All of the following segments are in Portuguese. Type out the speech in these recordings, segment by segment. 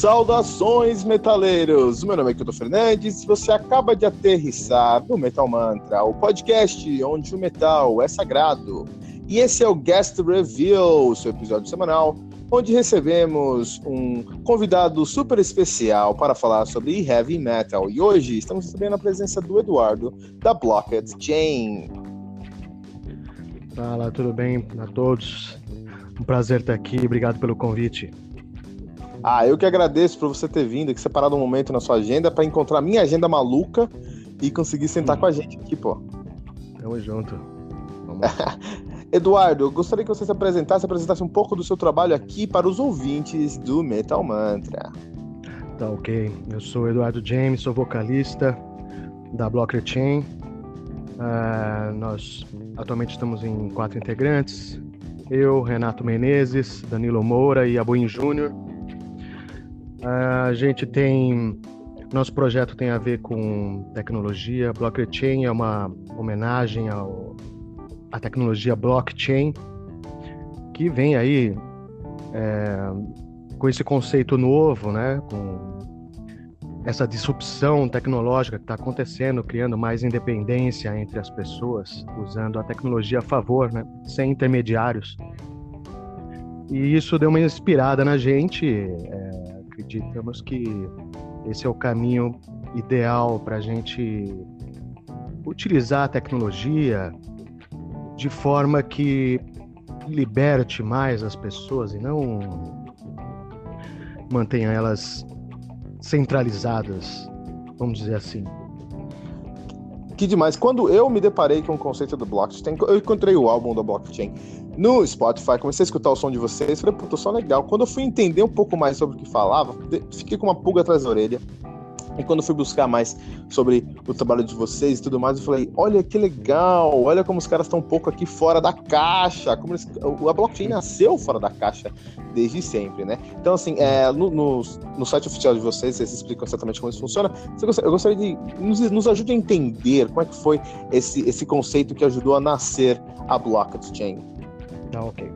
Saudações, metaleiros! Meu nome é Kilton Fernandes e você acaba de aterrissar no Metal Mantra, o podcast onde o metal é sagrado. E esse é o Guest Reveal, seu episódio semanal, onde recebemos um convidado super especial para falar sobre heavy metal. E hoje estamos recebendo a presença do Eduardo, da Blocked Chain. Fala, tudo bem a todos? Um prazer estar aqui, obrigado pelo convite. Ah, eu que agradeço por você ter vindo, que separado um momento na sua agenda para encontrar minha agenda maluca e conseguir sentar com a gente aqui, pô. Tamo junto. Eduardo, eu gostaria que você se apresentasse, apresentasse um pouco do seu trabalho aqui para os ouvintes do Metal Mantra. Tá ok. Eu sou Eduardo James, sou vocalista da Blocker Chain. Uh, nós atualmente estamos em quatro integrantes. Eu, Renato Menezes, Danilo Moura e Abuin Júnior. A gente tem. Nosso projeto tem a ver com tecnologia. Blockchain é uma homenagem ao, à tecnologia blockchain, que vem aí é, com esse conceito novo, né? com essa disrupção tecnológica que está acontecendo, criando mais independência entre as pessoas, usando a tecnologia a favor, né? sem intermediários. E isso deu uma inspirada na gente. É, acreditamos que esse é o caminho ideal para a gente utilizar a tecnologia de forma que liberte mais as pessoas e não mantenha elas centralizadas, vamos dizer assim. Que demais. Quando eu me deparei com o conceito do blockchain, eu encontrei o álbum da blockchain no Spotify, comecei a escutar o som de vocês, falei, puta, som legal. Quando eu fui entender um pouco mais sobre o que falava, fiquei com uma pulga atrás da orelha. E quando fui buscar mais sobre o trabalho de vocês e tudo mais, eu falei: olha que legal, olha como os caras estão um pouco aqui fora da caixa. Como eles, a blockchain nasceu fora da caixa desde sempre, né? Então, assim, é, no, no, no, site oficial de vocês, vocês explicam exatamente como isso funciona. Eu gostaria de nos, nos ajude a entender como é que foi esse, esse conceito que ajudou a nascer a blockchain. Ah, ok.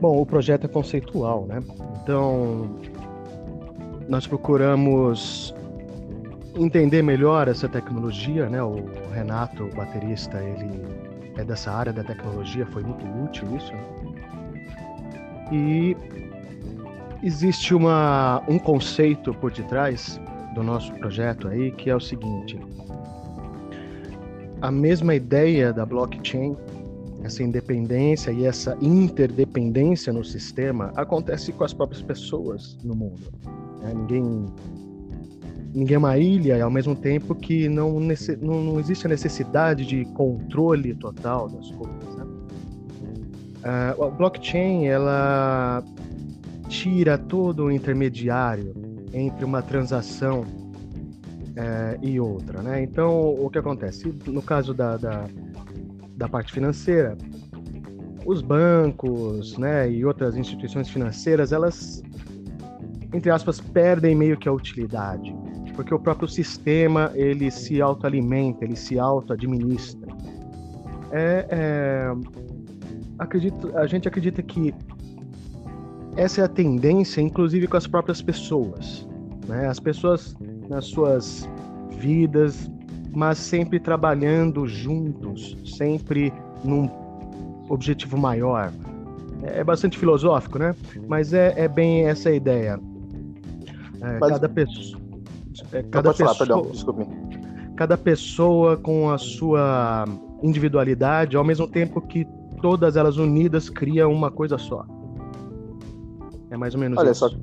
Bom, o projeto é conceitual, né? Então, nós procuramos entender melhor essa tecnologia, né? O Renato, o baterista, ele é dessa área da tecnologia, foi muito útil isso. Né? E existe uma, um conceito por detrás do nosso projeto aí, que é o seguinte: a mesma ideia da blockchain essa independência e essa interdependência no sistema acontece com as próprias pessoas no mundo. Né? Ninguém, ninguém é uma ilha e ao mesmo tempo que não, não, não existe a necessidade de controle total das coisas. Né? Uh, a blockchain ela tira todo o intermediário entre uma transação uh, e outra, né? Então o que acontece no caso da, da da parte financeira. Os bancos, né, e outras instituições financeiras, elas, entre aspas, perdem meio que a utilidade, porque o próprio sistema ele se autoalimenta, ele se auto-administra. É, é, acredito, a gente acredita que essa é a tendência, inclusive com as próprias pessoas. né? As pessoas nas suas vidas, mas sempre trabalhando juntos, sempre num objetivo maior. É bastante filosófico, né? Mas é, é bem essa ideia. É, mas... Cada pessoa. É, cada pessoa, falar, perdão. Cada pessoa com a sua individualidade, ao mesmo tempo que todas elas unidas criam uma coisa só. É mais ou menos Olha isso. Só,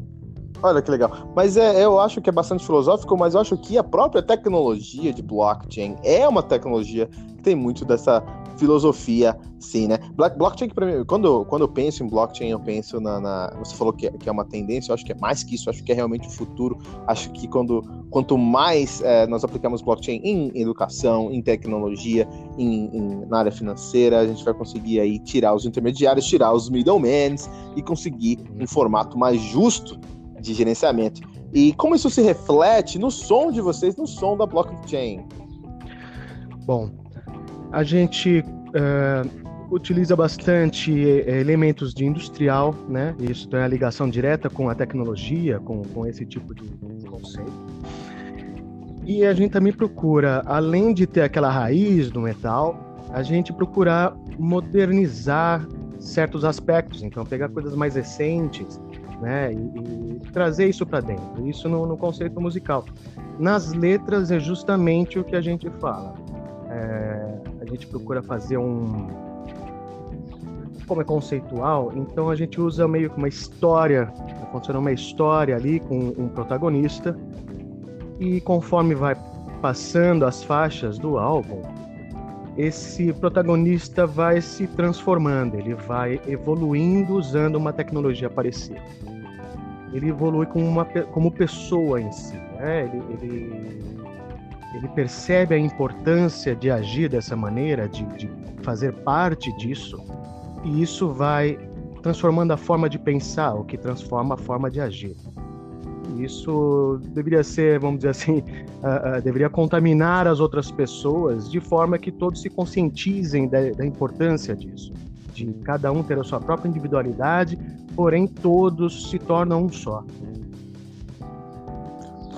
olha que legal. Mas é, eu acho que é bastante filosófico, mas eu acho que a própria tecnologia de blockchain é uma tecnologia que tem muito dessa filosofia, sim, né? Blockchain, para mim, quando, quando eu penso em blockchain, eu penso na. na você falou que é, que é uma tendência, eu acho que é mais que isso, acho que é realmente o futuro. Acho que quando, quanto mais é, nós aplicamos blockchain em educação, em tecnologia, em, em, na área financeira, a gente vai conseguir aí tirar os intermediários, tirar os middlemen e conseguir um formato mais justo de gerenciamento. E como isso se reflete no som de vocês, no som da blockchain? Bom, a gente uh, utiliza bastante eh, elementos de industrial, né? Isso tem a ligação direta com a tecnologia, com, com esse tipo de conceito. E a gente também procura, além de ter aquela raiz do metal, a gente procura modernizar certos aspectos, então pegar coisas mais recentes, né, e, e trazer isso para dentro. Isso no, no, conceito musical. Nas letras é justamente o que a gente fala. É, gente procura fazer um. Como é conceitual, então a gente usa meio que uma história, funciona uma história ali com um protagonista, e conforme vai passando as faixas do álbum, esse protagonista vai se transformando, ele vai evoluindo usando uma tecnologia parecida. Ele evolui como, uma, como pessoa em si, né? ele, ele ele percebe a importância de agir dessa maneira, de, de fazer parte disso, e isso vai transformando a forma de pensar, o que transforma a forma de agir. Isso deveria ser, vamos dizer assim, uh, uh, deveria contaminar as outras pessoas de forma que todos se conscientizem da, da importância disso, de cada um ter a sua própria individualidade, porém todos se tornam um só.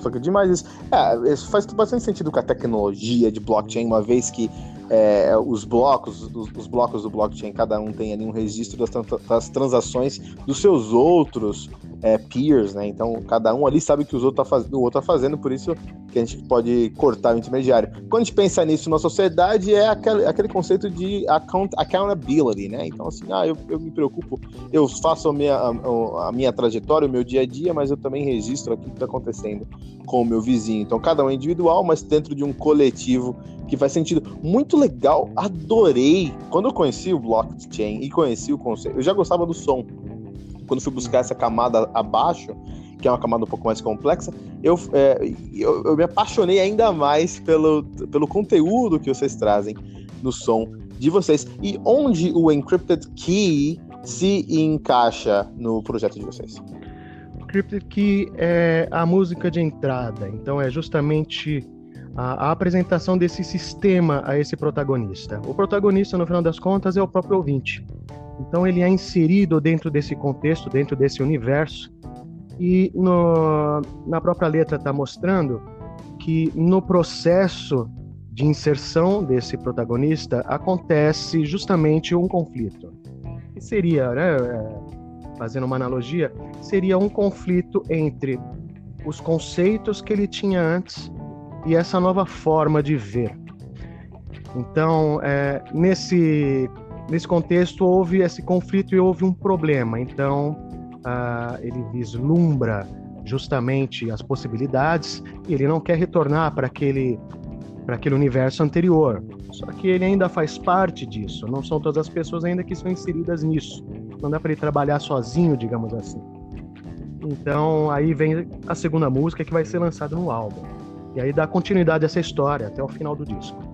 É demais isso. É, isso faz bastante sentido com a tecnologia de blockchain, uma vez que é, os blocos, os, os, blocos do blockchain, cada um tem ali um registro das, das transações dos seus outros é, peers, né? Então cada um ali sabe o que os outro tá faz... o outro está fazendo, por isso que a gente pode cortar o intermediário. Quando a gente pensa nisso na sociedade, é aquele, aquele conceito de account, accountability, né? Então, assim, ah, eu, eu me preocupo, eu faço a minha, a, a minha trajetória, o meu dia a dia, mas eu também registro aquilo que está acontecendo com o meu vizinho. Então, cada um é individual, mas dentro de um coletivo que faz sentido. Muito legal, adorei. Quando eu conheci o blockchain e conheci o conceito, eu já gostava do som. Quando fui buscar essa camada abaixo, que é uma camada um pouco mais complexa, eu, é, eu, eu, me apaixonei ainda mais pelo, pelo conteúdo que vocês trazem no som de vocês. E onde o Encrypted Key se encaixa no projeto de vocês? Encrypted Key é a música de entrada, então é justamente a, a, apresentação desse sistema a esse protagonista. O protagonista, no final das contas, é o próprio ouvinte. Então, ele é inserido dentro desse contexto, dentro desse universo, e no, na própria letra está mostrando que no processo de inserção desse protagonista acontece justamente um conflito. Que seria, né, é, fazendo uma analogia, seria um conflito entre os conceitos que ele tinha antes e essa nova forma de ver. Então, é, nesse, nesse contexto, houve esse conflito e houve um problema. Então, uh, ele vislumbra justamente as possibilidades e ele não quer retornar para aquele, para aquele universo anterior. Só que ele ainda faz parte disso. Não são todas as pessoas ainda que são inseridas nisso. Não dá para ele trabalhar sozinho, digamos assim. Então, aí vem a segunda música que vai ser lançada no álbum. E aí dá continuidade a essa história até o final do disco.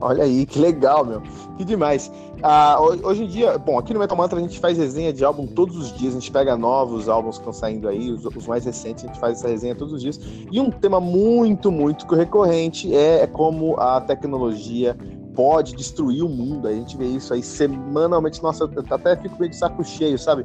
Olha aí, que legal, meu. Que demais. Ah, hoje em dia, bom, aqui no Metal Mantra a gente faz resenha de álbum todos os dias. A gente pega novos álbuns que estão saindo aí, os, os, mais recentes, a gente faz essa resenha todos os dias. E um tema muito, muito recorrente é, é como a tecnologia pode destruir o mundo. A gente vê isso aí semanalmente. Nossa, eu até fico meio de saco cheio, sabe?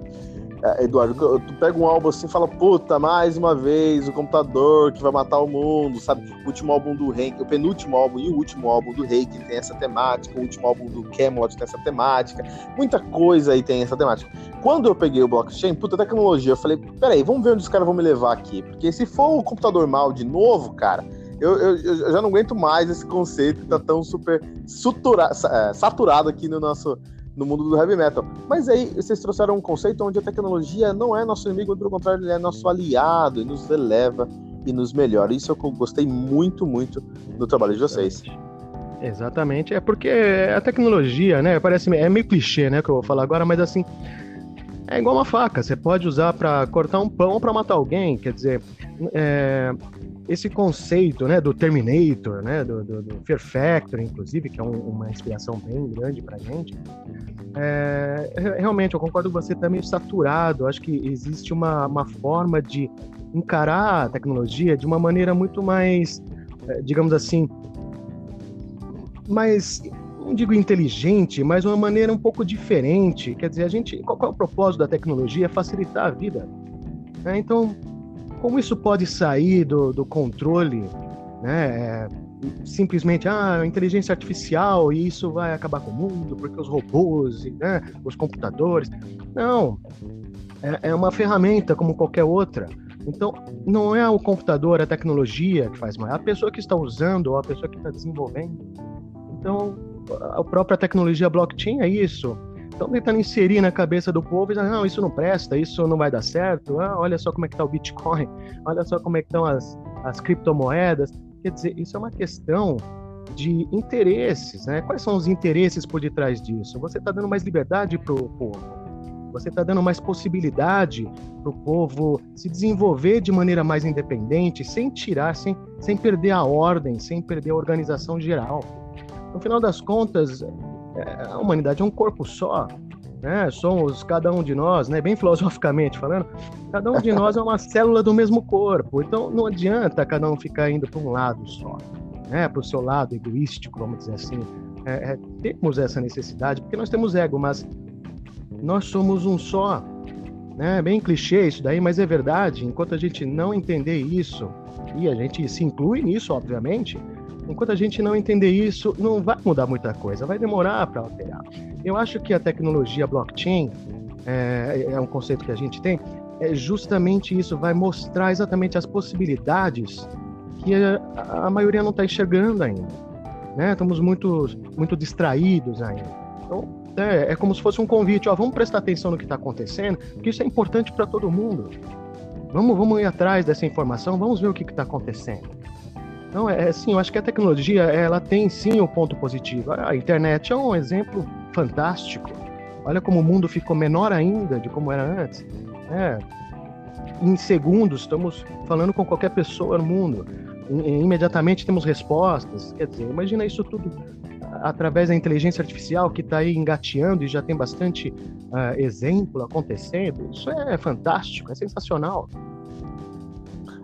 É, Eduardo, tu pega um álbum assim e fala, puta, mais uma vez o computador que vai matar o mundo, sabe? O último álbum do Hank, o penúltimo álbum e o último álbum do Hank tem essa temática, o último álbum do Camelot tem essa temática, muita coisa aí tem essa temática. Quando eu peguei o blockchain, puta tecnologia, eu falei, peraí, vamos ver onde os caras vão me levar aqui, porque se for o computador mal de novo, cara, eu, eu, eu, já não aguento mais esse conceito que tá tão super sutura, é, saturado aqui no nosso no mundo do heavy metal. Mas aí vocês trouxeram um conceito onde a tecnologia não é nosso inimigo, pelo contrário, ele é nosso aliado e nos eleva e nos melhora. Isso eu gostei muito, muito do trabalho de vocês. Exatamente, é porque a tecnologia, né, parece é meio clichê, né, que eu vou falar agora, mas assim, é igual uma faca, você pode usar para cortar um pão ou para matar alguém, quer dizer, é, esse conceito né, do Terminator, né, do, do, do Fear Factor, inclusive, que é um, uma inspiração bem grande para gente, é, realmente eu concordo com você, está meio saturado. Acho que existe uma, uma forma de encarar a tecnologia de uma maneira muito mais, é, digamos assim, mais não digo inteligente, mas uma maneira um pouco diferente. Quer dizer, a gente, qual, qual é o propósito da tecnologia? É facilitar a vida. Né? Então, como isso pode sair do, do controle, né? É, simplesmente, ah, inteligência artificial e isso vai acabar com o mundo, porque os robôs, né, os computadores. Não, é, é uma ferramenta como qualquer outra. Então, não é o computador, a tecnologia que faz mal, é a pessoa que está usando ou a pessoa que está desenvolvendo. Então, a própria tecnologia blockchain é isso. Estão tentando inserir na cabeça do povo, dizendo, não, isso não presta, isso não vai dar certo, ah, olha só como é que está o Bitcoin, olha só como é que estão as, as criptomoedas. Quer dizer, isso é uma questão de interesses, né? Quais são os interesses por detrás disso? Você está dando mais liberdade para o povo, você está dando mais possibilidade para o povo se desenvolver de maneira mais independente, sem tirar, sem, sem perder a ordem, sem perder a organização geral. No final das contas, é, a humanidade é um corpo só, né? Somos cada um de nós, né? Bem filosoficamente falando, cada um de nós é uma célula do mesmo corpo. Então não adianta cada um ficar indo para um lado só, né? Para o seu lado egoístico, vamos dizer assim. É, é, temos essa necessidade porque nós temos ego, mas nós somos um só. Né? Bem clichê isso daí, mas é verdade. Enquanto a gente não entender isso e a gente se inclui nisso, obviamente, Enquanto a gente não entender isso, não vai mudar muita coisa, vai demorar para alterar. Eu acho que a tecnologia blockchain é, é, um conceito que a gente tem, é justamente isso, vai mostrar exatamente as possibilidades que a, a maioria não está enxergando ainda. Né? Estamos muito, muito distraídos ainda. Então, é, é, como se fosse um convite, ó, vamos prestar atenção no que está acontecendo, porque isso é importante para todo mundo. Vamos, vamos ir atrás dessa informação, vamos ver o que está acontecendo. Não, é assim, eu acho que a tecnologia, ela tem sim um ponto positivo. A internet é um exemplo fantástico. Olha como o mundo ficou menor ainda de como era antes. É, em segundos, estamos falando com qualquer pessoa no mundo. Imediatamente temos respostas. Quer dizer, imagina isso tudo através da inteligência artificial que está aí engateando e já tem bastante uh, exemplo acontecendo. Isso é fantástico, é sensacional.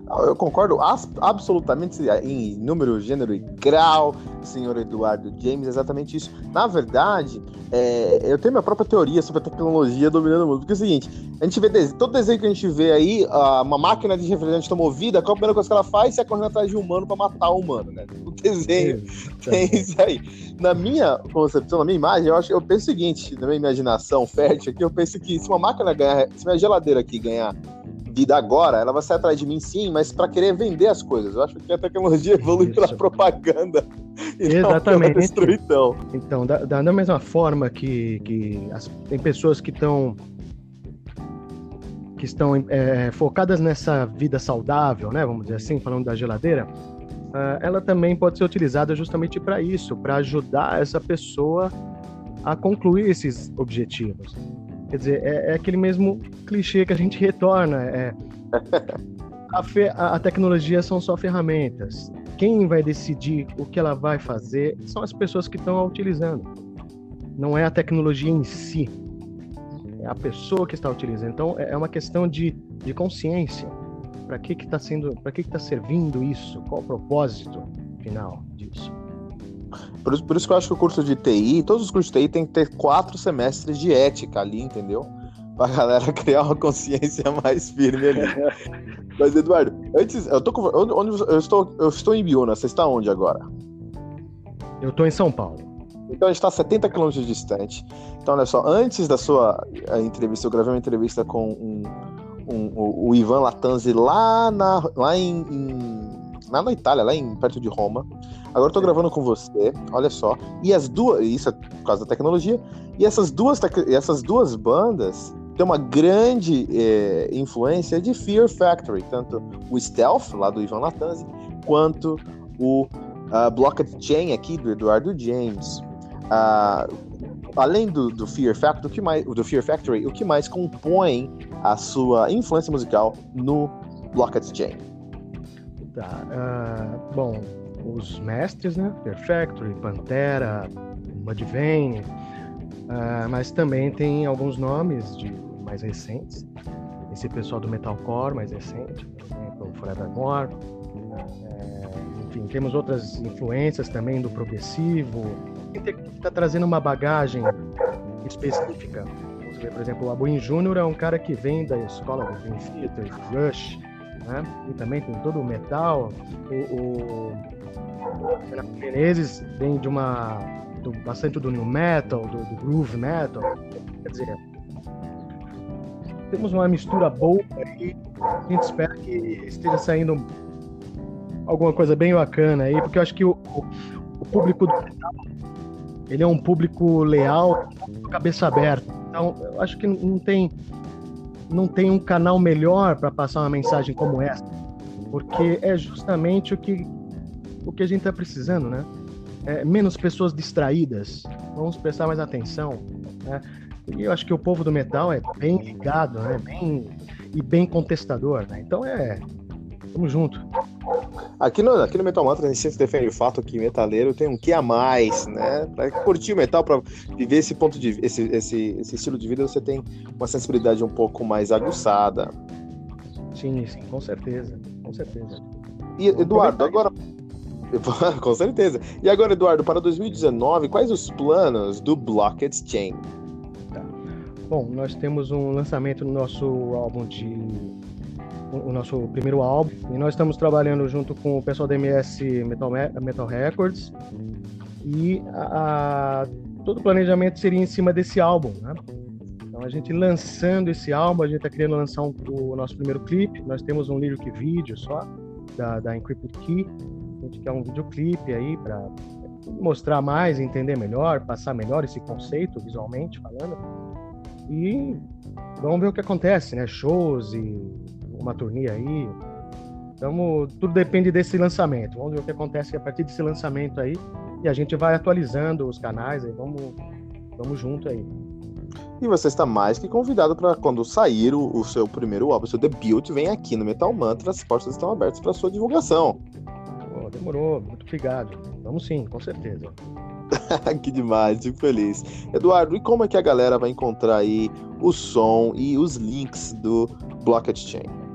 Eu concordo absolutamente em número, gênero e grau, senhor Eduardo James, exatamente isso. Na verdade, é, eu tenho minha própria teoria sobre a tecnologia dominando o mundo. Porque é o seguinte, a gente vê todo desenho que a gente vê aí, uma máquina de refrigerante está movida, qual a primeira coisa que ela faz é correr atrás de um humano para matar o humano, né? O desenho tem isso aí. Na minha concepção, na minha imagem, eu, acho, eu penso o seguinte, na minha imaginação fértil aqui, eu penso que se uma máquina ganhar, se minha geladeira aqui ganhar vida agora, ela vai sair atrás de mim sim, mas para querer vender as coisas. Eu acho que a tecnologia evolui para propaganda e Exatamente. não destruição. Então, da, da, mesma forma que, que as, tem pessoas que estão que estão é, focadas nessa vida saudável, né? Vamos dizer assim, falando da geladeira, uh, ela também pode ser utilizada justamente para isso, para ajudar essa pessoa a concluir esses objetivos. Quer dizer, é, é aquele mesmo clichê que a gente retorna. É, a, fe, a, a tecnologia são só ferramentas. Quem vai decidir o que ela vai fazer são as pessoas que estão a utilizando. Não é a tecnologia em si. É a pessoa que está utilizando. Então, é, é uma questão de, de consciência. Para que está sendo, para que está servindo isso? Qual o propósito final disso? Por isso, por isso que eu acho que o curso de TI, todos os cursos de TI tem que ter quatro semestres de ética ali, entendeu? pra galera criar uma consciência mais firme ali. Mas, Eduardo, antes, eu tô com, onde, eu estou, eu estou em Biúna, você está onde agora? Eu estou em São Paulo. Então a gente está 70 quilômetros distante. Então, olha só, antes da sua entrevista, eu gravei uma entrevista com um, um, o, o, Ivan Latanzi lá, na, lá em, em, lá na Itália, lá em, perto de Roma. Agora eu tô gravando com você, olha só. E as duas, isso é por causa da tecnologia, e essas duas, essas duas bandas têm uma grande é, influência de Fear Factory, tanto o Stealth, lá do Ivan Latanzi, quanto o uh, Blocked Chain aqui do Eduardo James. Uh, além do, do, Fear Factory, o que mais, do Fear Factory, o que mais compõe a sua influência musical no Blocked Chain? Tá, uh, bom, os mestres, né? Fear Factory, Pantera, Mudvayne, uh, mas também tem alguns nomes de mais recentes. Esse pessoal do metalcore mais recente, por exemplo, Forevermore. Uh, enfim, temos outras influências também do progressivo, está trazendo uma bagagem específica. Vamos ver, por exemplo, o Abuin Júnior é um cara que vem da escola do Dream Theater, Rush, né? E também tem todo o metal. O, o Menezes vem de uma do, bastante do new metal, do, do groove metal. Quer dizer, temos uma mistura boa aí. A gente espera que esteja saindo alguma coisa bem bacana aí, porque eu acho que o, o, o público do metal ele é um público leal, cabeça aberta. Então, eu acho que não tem não tem um canal melhor para passar uma mensagem como essa, porque é justamente o que o que a gente está precisando, né? É, menos pessoas distraídas. Vamos prestar mais atenção, né? E eu acho que o povo do metal é bem ligado, né? Bem e bem contestador, né? Então é Tamo junto. Aqui no, aqui no Metal Mantra a gente sempre defende o fato que metaleiro tem um que a mais, né? Pra curtir o metal, pra viver esse ponto de esse, esse, esse estilo de vida, você tem uma sensibilidade um pouco mais aguçada. Sim, sim, com certeza. Com certeza. E, Eduardo, agora. com certeza. E agora, Eduardo, para 2019, quais os planos do Blocked Chain? Tá. Bom, nós temos um lançamento no nosso álbum de o nosso primeiro álbum. E nós estamos trabalhando junto com o pessoal da MS Metal, Metal Records. E a, a, todo o planejamento seria em cima desse álbum, né? Então a gente lançando esse álbum, a gente está querendo lançar um, o nosso primeiro clipe. Nós temos um lyric vídeo só da, da Encrypted Key. A gente quer um videoclipe aí para mostrar mais, entender melhor, passar melhor esse conceito visualmente falando. E vamos ver o que acontece, né? Shows e uma turnê aí. Então, tudo depende desse lançamento. Vamos ver o que acontece a partir desse lançamento aí. E a gente vai atualizando os canais aí. Vamos, vamos junto aí. E você está mais que convidado para quando sair o, o, seu primeiro álbum, o seu debut, vem aqui no Metal Mantra, as portas estão abertas para sua divulgação. Oh, demorou, muito obrigado. Vamos sim, com certeza. que demais, fico feliz. Eduardo, e como é que a galera vai encontrar aí o som e os links do Blocked Chain?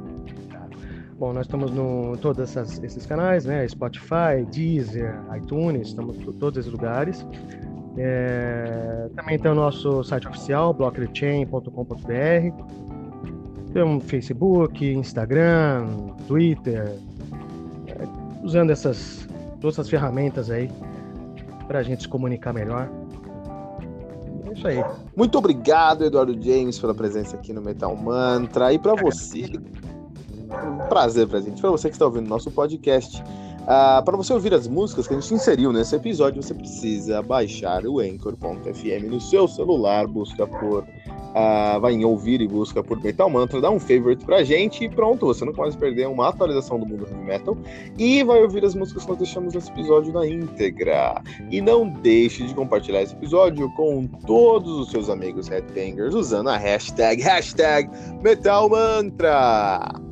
Bom, nós estamos no todos esses canais, né? Spotify, Deezer, iTunes, estamos em todos esses lugares. É, também tem o nosso site oficial, blockchain.com.br. Temos Facebook, Instagram, Twitter, é, usando essas todas essas ferramentas aí para a gente se comunicar melhor. É isso aí. Muito obrigado, Eduardo James, pela presença aqui no Metal Mantra. E para você um prazer pra gente. Para você que está ouvindo nosso podcast. Uh, para você ouvir as músicas que a gente inseriu nesse episódio, você precisa baixar o Anchor.fm no seu celular, busca por. Uh, vai em ouvir e busca por Metal Mantra, dá um favorite pra gente e pronto, você não pode perder uma atualização do mundo heavy metal e vai ouvir as músicas que nós deixamos nesse episódio na íntegra. E não deixe de compartilhar esse episódio com todos os seus amigos headbangers usando a hashtag, hashtag Metal Mantra.